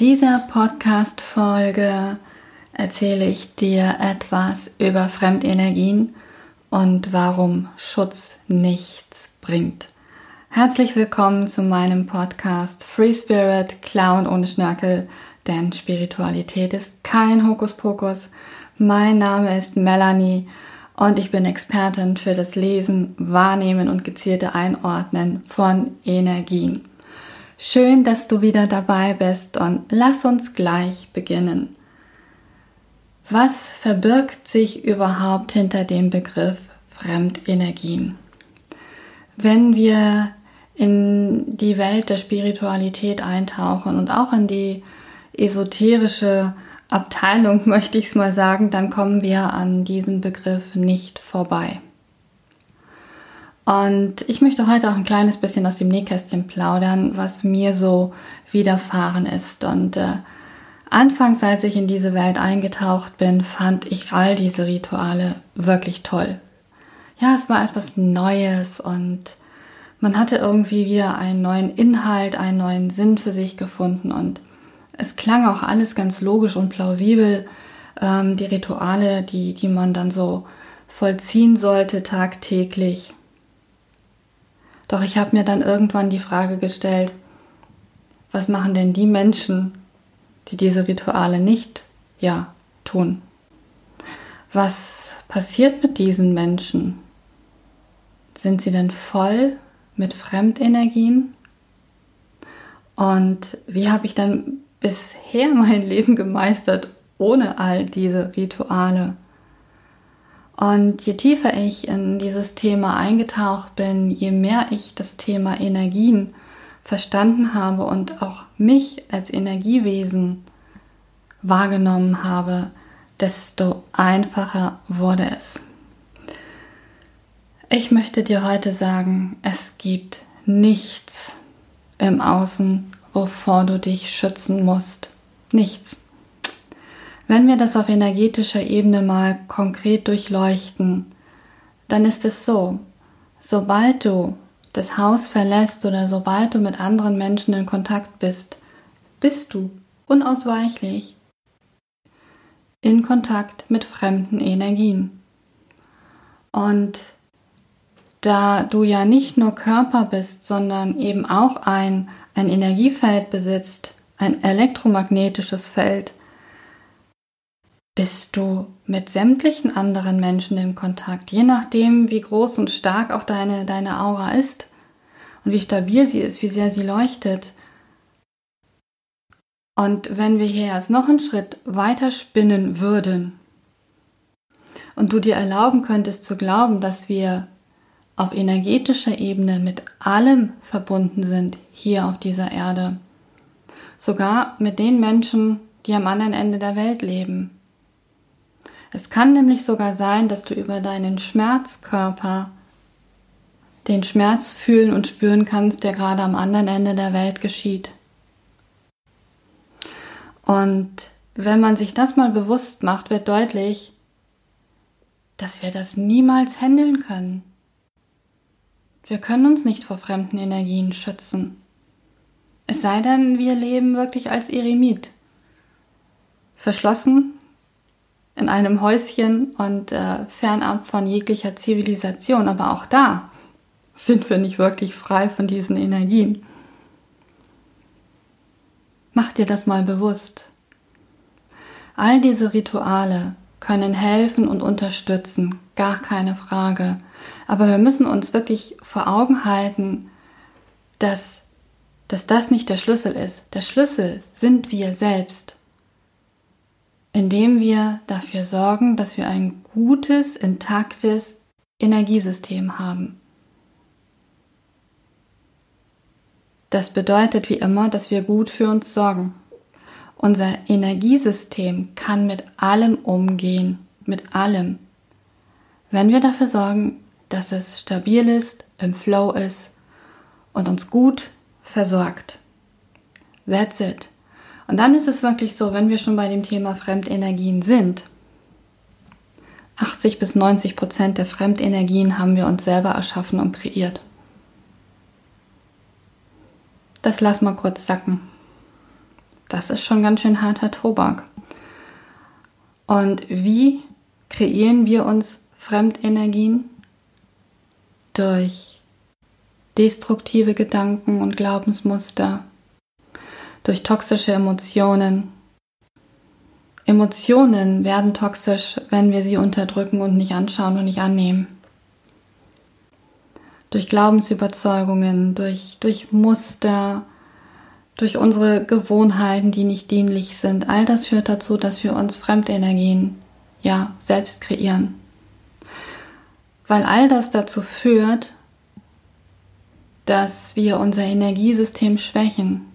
dieser Podcast-Folge erzähle ich dir etwas über Fremdenergien und warum Schutz nichts bringt. Herzlich willkommen zu meinem Podcast Free Spirit, Clown ohne Schnörkel, denn Spiritualität ist kein Hokuspokus. Mein Name ist Melanie und ich bin Expertin für das Lesen, Wahrnehmen und gezielte Einordnen von Energien. Schön, dass du wieder dabei bist und lass uns gleich beginnen. Was verbirgt sich überhaupt hinter dem Begriff Fremdenergien? Wenn wir in die Welt der Spiritualität eintauchen und auch in die esoterische Abteilung, möchte ich es mal sagen, dann kommen wir an diesem Begriff nicht vorbei. Und ich möchte heute auch ein kleines bisschen aus dem Nähkästchen plaudern, was mir so widerfahren ist. Und äh, anfangs, als ich in diese Welt eingetaucht bin, fand ich all diese Rituale wirklich toll. Ja, es war etwas Neues und man hatte irgendwie wieder einen neuen Inhalt, einen neuen Sinn für sich gefunden und es klang auch alles ganz logisch und plausibel. Ähm, die Rituale, die, die man dann so vollziehen sollte tagtäglich. Doch ich habe mir dann irgendwann die Frage gestellt, was machen denn die Menschen, die diese Rituale nicht ja tun? Was passiert mit diesen Menschen? Sind sie denn voll mit Fremdenergien? Und wie habe ich dann bisher mein Leben gemeistert ohne all diese Rituale? Und je tiefer ich in dieses Thema eingetaucht bin, je mehr ich das Thema Energien verstanden habe und auch mich als Energiewesen wahrgenommen habe, desto einfacher wurde es. Ich möchte dir heute sagen, es gibt nichts im Außen, wovor du dich schützen musst. Nichts. Wenn wir das auf energetischer Ebene mal konkret durchleuchten, dann ist es so, sobald du das Haus verlässt oder sobald du mit anderen Menschen in Kontakt bist, bist du unausweichlich in Kontakt mit fremden Energien. Und da du ja nicht nur Körper bist, sondern eben auch ein, ein Energiefeld besitzt, ein elektromagnetisches Feld, bist du mit sämtlichen anderen Menschen in Kontakt, je nachdem, wie groß und stark auch deine, deine Aura ist und wie stabil sie ist, wie sehr sie leuchtet. Und wenn wir hier erst noch einen Schritt weiter spinnen würden und du dir erlauben könntest zu glauben, dass wir auf energetischer Ebene mit allem verbunden sind hier auf dieser Erde, sogar mit den Menschen, die am anderen Ende der Welt leben, es kann nämlich sogar sein, dass du über deinen Schmerzkörper den Schmerz fühlen und spüren kannst, der gerade am anderen Ende der Welt geschieht. Und wenn man sich das mal bewusst macht, wird deutlich, dass wir das niemals handeln können. Wir können uns nicht vor fremden Energien schützen. Es sei denn, wir leben wirklich als Eremit. Verschlossen in einem Häuschen und äh, fernab von jeglicher Zivilisation. Aber auch da sind wir nicht wirklich frei von diesen Energien. Mach dir das mal bewusst. All diese Rituale können helfen und unterstützen, gar keine Frage. Aber wir müssen uns wirklich vor Augen halten, dass, dass das nicht der Schlüssel ist. Der Schlüssel sind wir selbst indem wir dafür sorgen, dass wir ein gutes, intaktes Energiesystem haben. Das bedeutet wie immer, dass wir gut für uns sorgen. Unser Energiesystem kann mit allem umgehen, mit allem. Wenn wir dafür sorgen, dass es stabil ist, im Flow ist und uns gut versorgt. That's it. Und dann ist es wirklich so, wenn wir schon bei dem Thema Fremdenergien sind, 80 bis 90 Prozent der Fremdenergien haben wir uns selber erschaffen und kreiert. Das lass mal kurz sacken. Das ist schon ganz schön harter Tobak. Und wie kreieren wir uns Fremdenergien? Durch destruktive Gedanken und Glaubensmuster, durch toxische Emotionen. Emotionen werden toxisch, wenn wir sie unterdrücken und nicht anschauen und nicht annehmen. Durch Glaubensüberzeugungen, durch, durch Muster, durch unsere Gewohnheiten, die nicht dienlich sind. All das führt dazu, dass wir uns Fremdenergien ja selbst kreieren. Weil all das dazu führt, dass wir unser Energiesystem schwächen.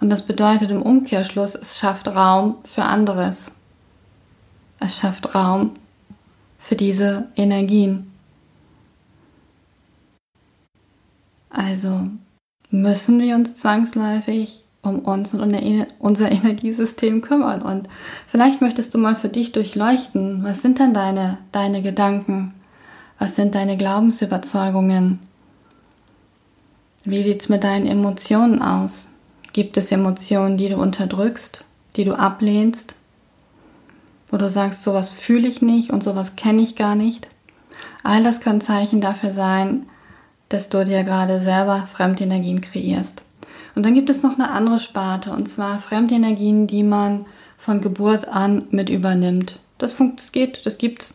Und das bedeutet im Umkehrschluss, es schafft Raum für anderes. Es schafft Raum für diese Energien. Also müssen wir uns zwangsläufig um uns und unser Energiesystem kümmern. Und vielleicht möchtest du mal für dich durchleuchten, was sind denn deine, deine Gedanken? Was sind deine Glaubensüberzeugungen? Wie sieht es mit deinen Emotionen aus? Gibt es Emotionen, die du unterdrückst, die du ablehnst? Wo du sagst, sowas fühle ich nicht und sowas kenne ich gar nicht? All das kann Zeichen dafür sein, dass du dir gerade selber Fremdenergien kreierst. Und dann gibt es noch eine andere Sparte, und zwar Fremdenergien, die man von Geburt an mit übernimmt. Das, das geht, das gibt's.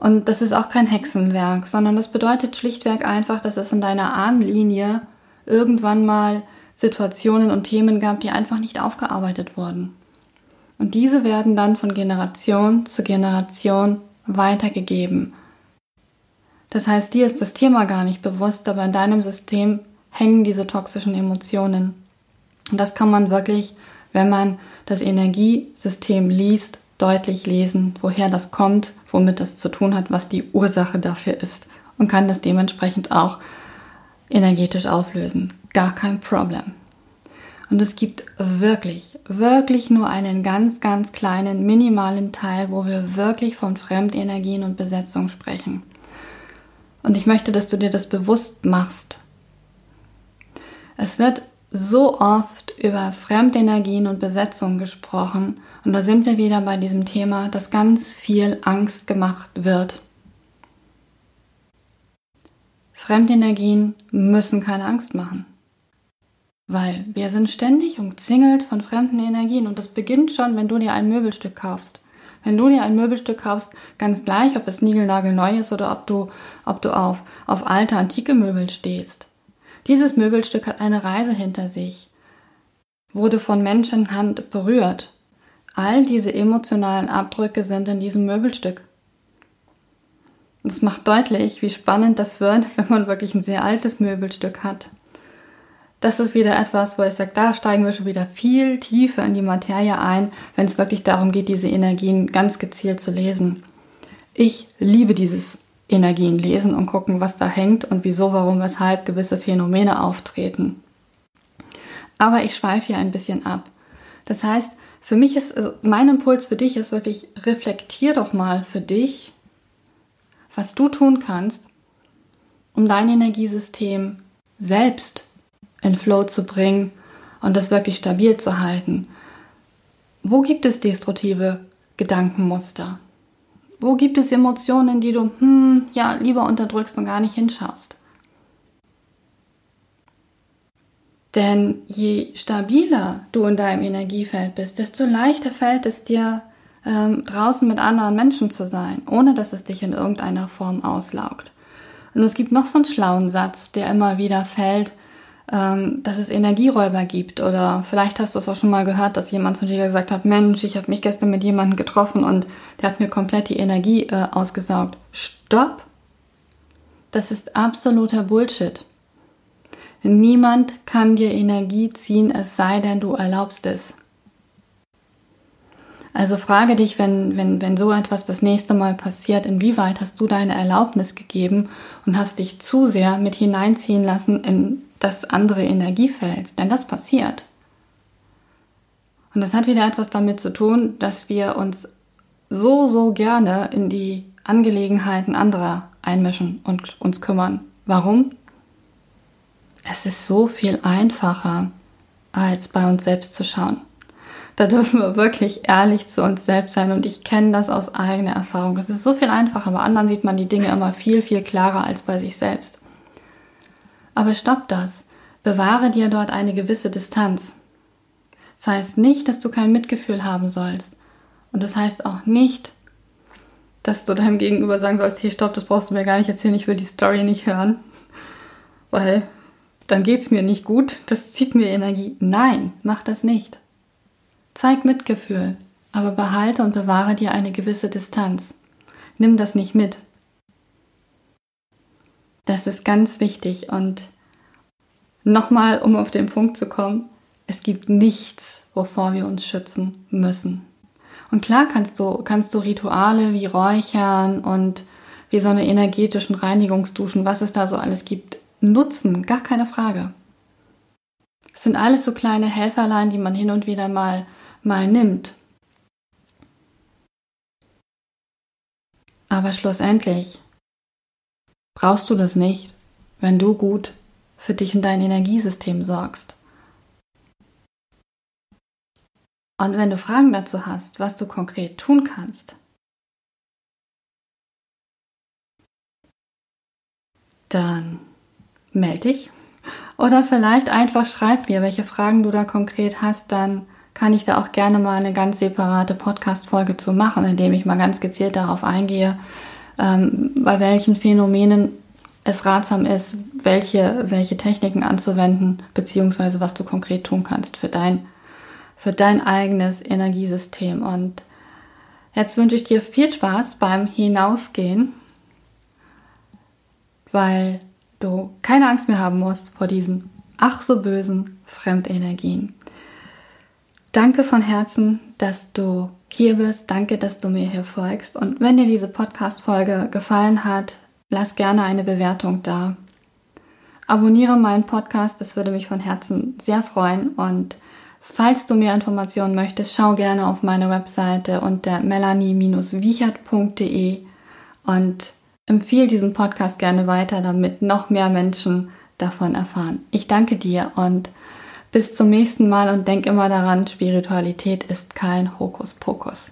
Und das ist auch kein Hexenwerk, sondern das bedeutet schlichtweg einfach, dass es in deiner Ahnenlinie irgendwann mal Situationen und Themen gab, die einfach nicht aufgearbeitet wurden. Und diese werden dann von Generation zu Generation weitergegeben. Das heißt, dir ist das Thema gar nicht bewusst, aber in deinem System hängen diese toxischen Emotionen. Und das kann man wirklich, wenn man das Energiesystem liest, deutlich lesen, woher das kommt, womit das zu tun hat, was die Ursache dafür ist und kann das dementsprechend auch energetisch auflösen. Gar kein Problem. Und es gibt wirklich, wirklich nur einen ganz, ganz kleinen, minimalen Teil, wo wir wirklich von Fremdenergien und Besetzung sprechen. Und ich möchte, dass du dir das bewusst machst. Es wird so oft über Fremdenergien und Besetzung gesprochen. Und da sind wir wieder bei diesem Thema, dass ganz viel Angst gemacht wird. Fremdenergien müssen keine Angst machen. Weil wir sind ständig umzingelt von fremden Energien und das beginnt schon, wenn du dir ein Möbelstück kaufst. Wenn du dir ein Möbelstück kaufst, ganz gleich, ob es niegelnagelneu ist oder ob du, ob du auf, auf alte, antike Möbel stehst. Dieses Möbelstück hat eine Reise hinter sich, wurde von Menschenhand berührt. All diese emotionalen Abdrücke sind in diesem Möbelstück. Und es macht deutlich, wie spannend das wird, wenn man wirklich ein sehr altes Möbelstück hat. Das ist wieder etwas, wo ich sage, da steigen wir schon wieder viel tiefer in die Materie ein, wenn es wirklich darum geht, diese Energien ganz gezielt zu lesen. Ich liebe dieses Energien lesen und gucken, was da hängt und wieso, warum, weshalb gewisse Phänomene auftreten. Aber ich schweife hier ein bisschen ab. Das heißt, für mich ist, also mein Impuls für dich ist wirklich, reflektier doch mal für dich, was du tun kannst, um dein Energiesystem selbst in Flow zu bringen und das wirklich stabil zu halten. Wo gibt es destruktive Gedankenmuster? Wo gibt es Emotionen, die du hm, ja lieber unterdrückst und gar nicht hinschaust? Denn je stabiler du in deinem Energiefeld bist, desto leichter fällt es dir, ähm, draußen mit anderen Menschen zu sein, ohne dass es dich in irgendeiner Form auslaugt. Und es gibt noch so einen schlauen Satz, der immer wieder fällt, dass es Energieräuber gibt. Oder vielleicht hast du es auch schon mal gehört, dass jemand zu dir gesagt hat, Mensch, ich habe mich gestern mit jemandem getroffen und der hat mir komplett die Energie äh, ausgesaugt. Stopp! Das ist absoluter Bullshit. Niemand kann dir Energie ziehen, es sei denn, du erlaubst es. Also frage dich, wenn, wenn, wenn so etwas das nächste Mal passiert, inwieweit hast du deine Erlaubnis gegeben und hast dich zu sehr mit hineinziehen lassen in das andere Energiefeld, denn das passiert. Und das hat wieder etwas damit zu tun, dass wir uns so, so gerne in die Angelegenheiten anderer einmischen und uns kümmern. Warum? Es ist so viel einfacher, als bei uns selbst zu schauen. Da dürfen wir wirklich ehrlich zu uns selbst sein und ich kenne das aus eigener Erfahrung. Es ist so viel einfacher, bei anderen sieht man die Dinge immer viel, viel klarer als bei sich selbst. Aber stopp das. Bewahre dir dort eine gewisse Distanz. Das heißt nicht, dass du kein Mitgefühl haben sollst. Und das heißt auch nicht, dass du deinem Gegenüber sagen sollst, hey, stopp, das brauchst du mir gar nicht erzählen, ich will die Story nicht hören. Weil dann geht es mir nicht gut, das zieht mir Energie. Nein, mach das nicht. Zeig Mitgefühl, aber behalte und bewahre dir eine gewisse Distanz. Nimm das nicht mit. Das ist ganz wichtig und nochmal, um auf den Punkt zu kommen, es gibt nichts, wovor wir uns schützen müssen. Und klar kannst du, kannst du Rituale wie Räuchern und wie so eine energetischen Reinigungsduschen, was es da so alles gibt, nutzen, gar keine Frage. Es sind alles so kleine Helferlein, die man hin und wieder mal, mal nimmt. Aber schlussendlich brauchst du das nicht, wenn du gut für dich und dein Energiesystem sorgst. Und wenn du Fragen dazu hast, was du konkret tun kannst, dann melde dich. Oder vielleicht einfach schreib mir, welche Fragen du da konkret hast, dann kann ich da auch gerne mal eine ganz separate Podcast-Folge zu machen, indem ich mal ganz gezielt darauf eingehe, bei welchen Phänomenen es ratsam ist, welche, welche Techniken anzuwenden, beziehungsweise was du konkret tun kannst für dein für dein eigenes Energiesystem. Und jetzt wünsche ich dir viel Spaß beim Hinausgehen, weil du keine Angst mehr haben musst vor diesen ach so bösen Fremdenergien. Danke von Herzen, dass du hier bist. Danke, dass du mir hier folgst. Und wenn dir diese Podcast-Folge gefallen hat, lass gerne eine Bewertung da. Abonniere meinen Podcast, das würde mich von Herzen sehr freuen. Und Falls du mehr Informationen möchtest, schau gerne auf meine Webseite unter melanie-wiechert.de und empfehle diesen Podcast gerne weiter, damit noch mehr Menschen davon erfahren. Ich danke dir und bis zum nächsten Mal und denk immer daran, Spiritualität ist kein Hokuspokus.